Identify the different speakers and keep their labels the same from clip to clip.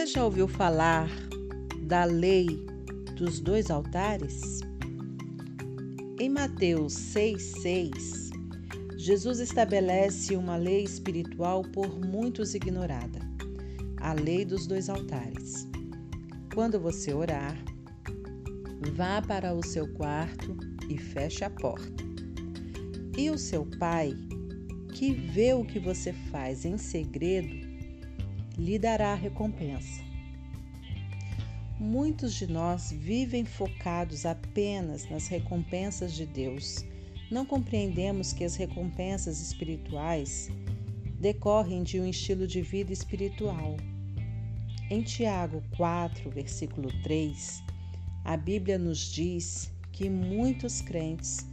Speaker 1: Você já ouviu falar da lei dos dois altares? Em Mateus 6,6, Jesus estabelece uma lei espiritual por muitos ignorada: a lei dos dois altares. Quando você orar, vá para o seu quarto e feche a porta. E o seu pai, que vê o que você faz em segredo, lhe dará recompensa. Muitos de nós vivem focados apenas nas recompensas de Deus. Não compreendemos que as recompensas espirituais decorrem de um estilo de vida espiritual. Em Tiago 4, versículo 3, a Bíblia nos diz que muitos crentes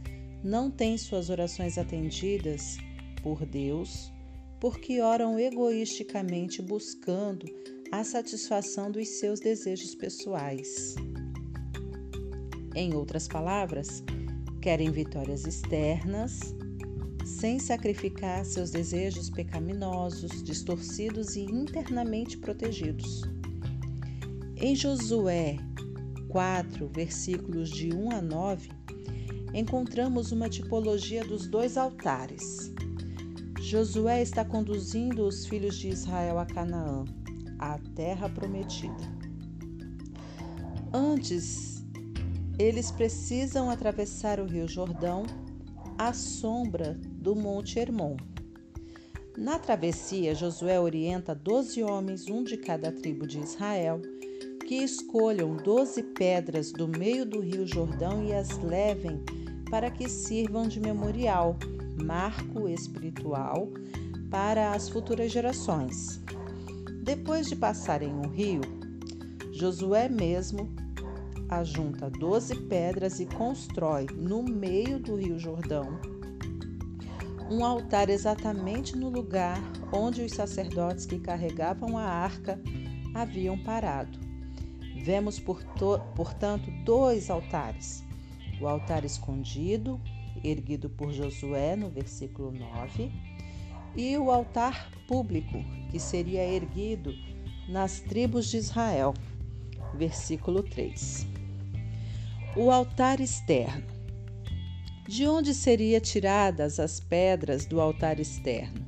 Speaker 1: não têm suas orações atendidas por Deus porque oram egoisticamente buscando a satisfação dos seus desejos pessoais. Em outras palavras, querem vitórias externas, sem sacrificar seus desejos pecaminosos, distorcidos e internamente protegidos. Em Josué 4, versículos de 1 a 9, encontramos uma tipologia dos dois altares Josué está conduzindo os filhos de Israel a Canaã, a terra prometida. Antes, eles precisam atravessar o rio Jordão à sombra do Monte Hermon. Na travessia, Josué orienta doze homens, um de cada tribo de Israel, que escolham doze pedras do meio do rio Jordão e as levem para que sirvam de memorial marco espiritual para as futuras gerações. Depois de passarem um rio, Josué mesmo ajunta doze pedras e constrói no meio do rio Jordão um altar exatamente no lugar onde os sacerdotes que carregavam a arca haviam parado. Vemos, portanto, dois altares: o altar escondido erguido por Josué no versículo 9, e o altar público, que seria erguido nas tribos de Israel, versículo 3. O altar externo. De onde seriam tiradas as pedras do altar externo?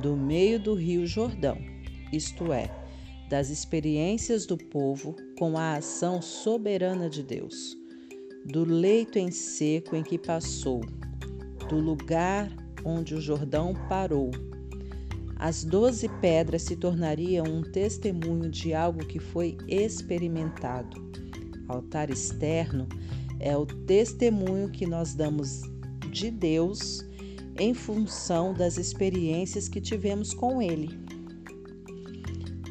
Speaker 1: Do meio do rio Jordão, isto é, das experiências do povo com a ação soberana de Deus do leito em seco em que passou, do lugar onde o Jordão parou. As doze pedras se tornariam um testemunho de algo que foi experimentado. Altar externo é o testemunho que nós damos de Deus em função das experiências que tivemos com Ele.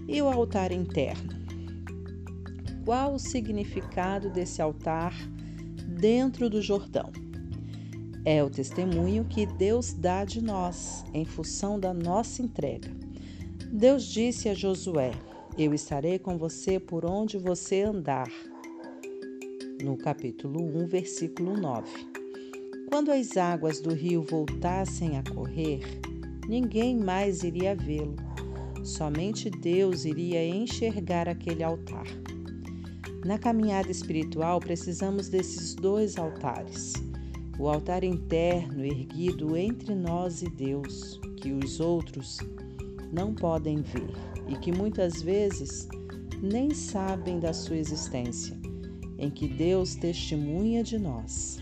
Speaker 1: E o altar interno? Qual o significado desse altar dentro do Jordão. É o testemunho que Deus dá de nós em função da nossa entrega. Deus disse a Josué: Eu estarei com você por onde você andar. No capítulo 1, versículo 9. Quando as águas do rio voltassem a correr, ninguém mais iria vê-lo. Somente Deus iria enxergar aquele altar. Na caminhada espiritual, precisamos desses dois altares. O altar interno erguido entre nós e Deus, que os outros não podem ver e que muitas vezes nem sabem da sua existência, em que Deus testemunha de nós.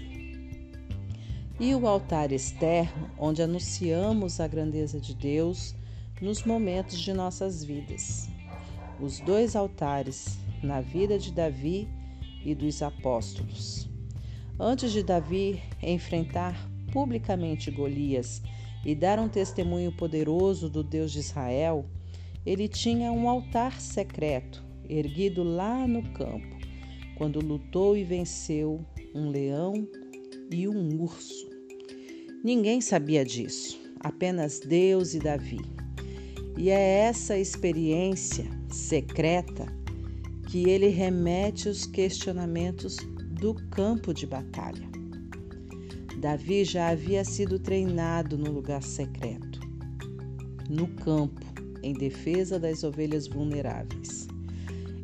Speaker 1: E o altar externo, onde anunciamos a grandeza de Deus nos momentos de nossas vidas. Os dois altares na vida de Davi e dos apóstolos. Antes de Davi enfrentar publicamente Golias e dar um testemunho poderoso do Deus de Israel, ele tinha um altar secreto erguido lá no campo, quando lutou e venceu um leão e um urso. Ninguém sabia disso, apenas Deus e Davi. E é essa experiência secreta que ele remete os questionamentos do campo de batalha. Davi já havia sido treinado no lugar secreto, no campo, em defesa das ovelhas vulneráveis.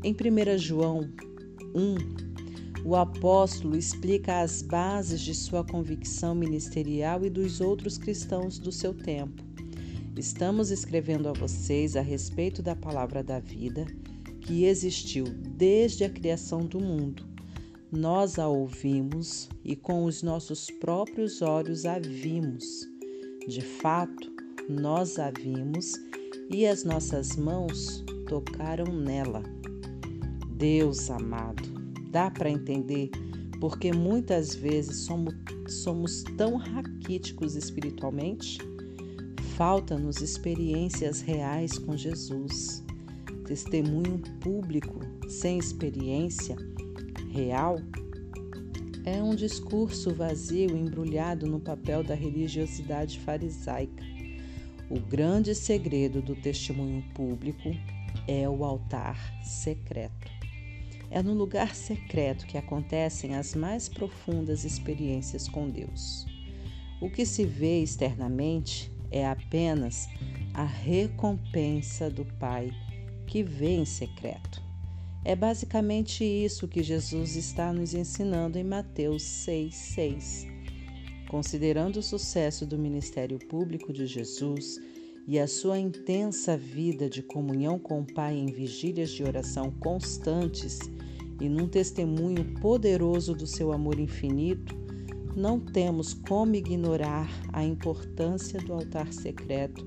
Speaker 1: Em 1 João 1, o apóstolo explica as bases de sua convicção ministerial e dos outros cristãos do seu tempo. Estamos escrevendo a vocês a respeito da palavra da vida que existiu desde a criação do mundo. Nós a ouvimos e com os nossos próprios olhos a vimos. De fato, nós a vimos e as nossas mãos tocaram nela. Deus amado, dá para entender porque muitas vezes somos, somos tão raquíticos espiritualmente? Falta-nos experiências reais com Jesus. Testemunho público sem experiência real é um discurso vazio embrulhado no papel da religiosidade farisaica. O grande segredo do testemunho público é o altar secreto. É no lugar secreto que acontecem as mais profundas experiências com Deus. O que se vê externamente é apenas a recompensa do Pai que vê em secreto. É basicamente isso que Jesus está nos ensinando em Mateus 6,6. Considerando o sucesso do ministério público de Jesus e a sua intensa vida de comunhão com o Pai em vigílias de oração constantes e num testemunho poderoso do seu amor infinito, não temos como ignorar a importância do altar secreto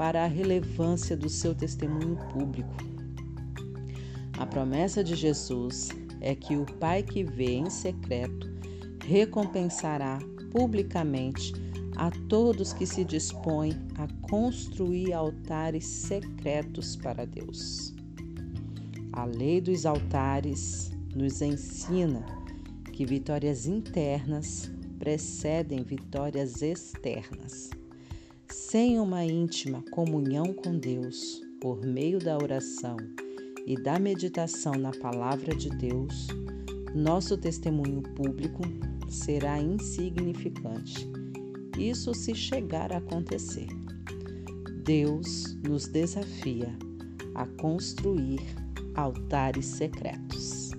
Speaker 1: para a relevância do seu testemunho público. A promessa de Jesus é que o Pai que vê em secreto recompensará publicamente a todos que se dispõem a construir altares secretos para Deus. A lei dos altares nos ensina que vitórias internas precedem vitórias externas. Sem uma íntima comunhão com Deus por meio da oração e da meditação na palavra de Deus, nosso testemunho público será insignificante isso se chegar a acontecer. Deus nos desafia a construir altares secretos.